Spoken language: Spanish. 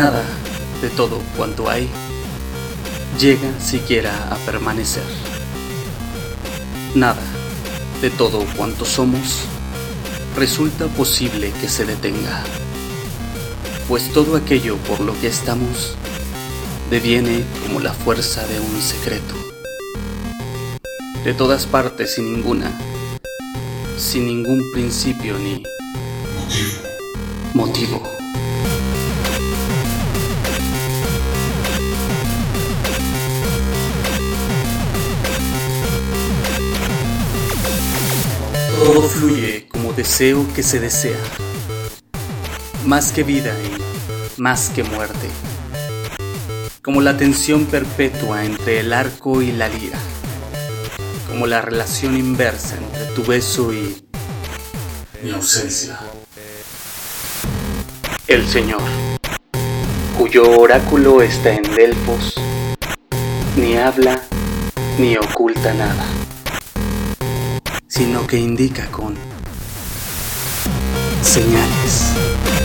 nada. De todo cuanto hay llega siquiera a permanecer. Nada de todo cuanto somos resulta posible que se detenga, pues todo aquello por lo que estamos deviene como la fuerza de un secreto. De todas partes sin ninguna, sin ningún principio ni motivo. Todo fluye como deseo que se desea, más que vida y más que muerte, como la tensión perpetua entre el arco y la lira, como la relación inversa entre tu beso y mi ausencia. El Señor, cuyo oráculo está en Delfos, ni habla ni oculta nada sino que indica con señales.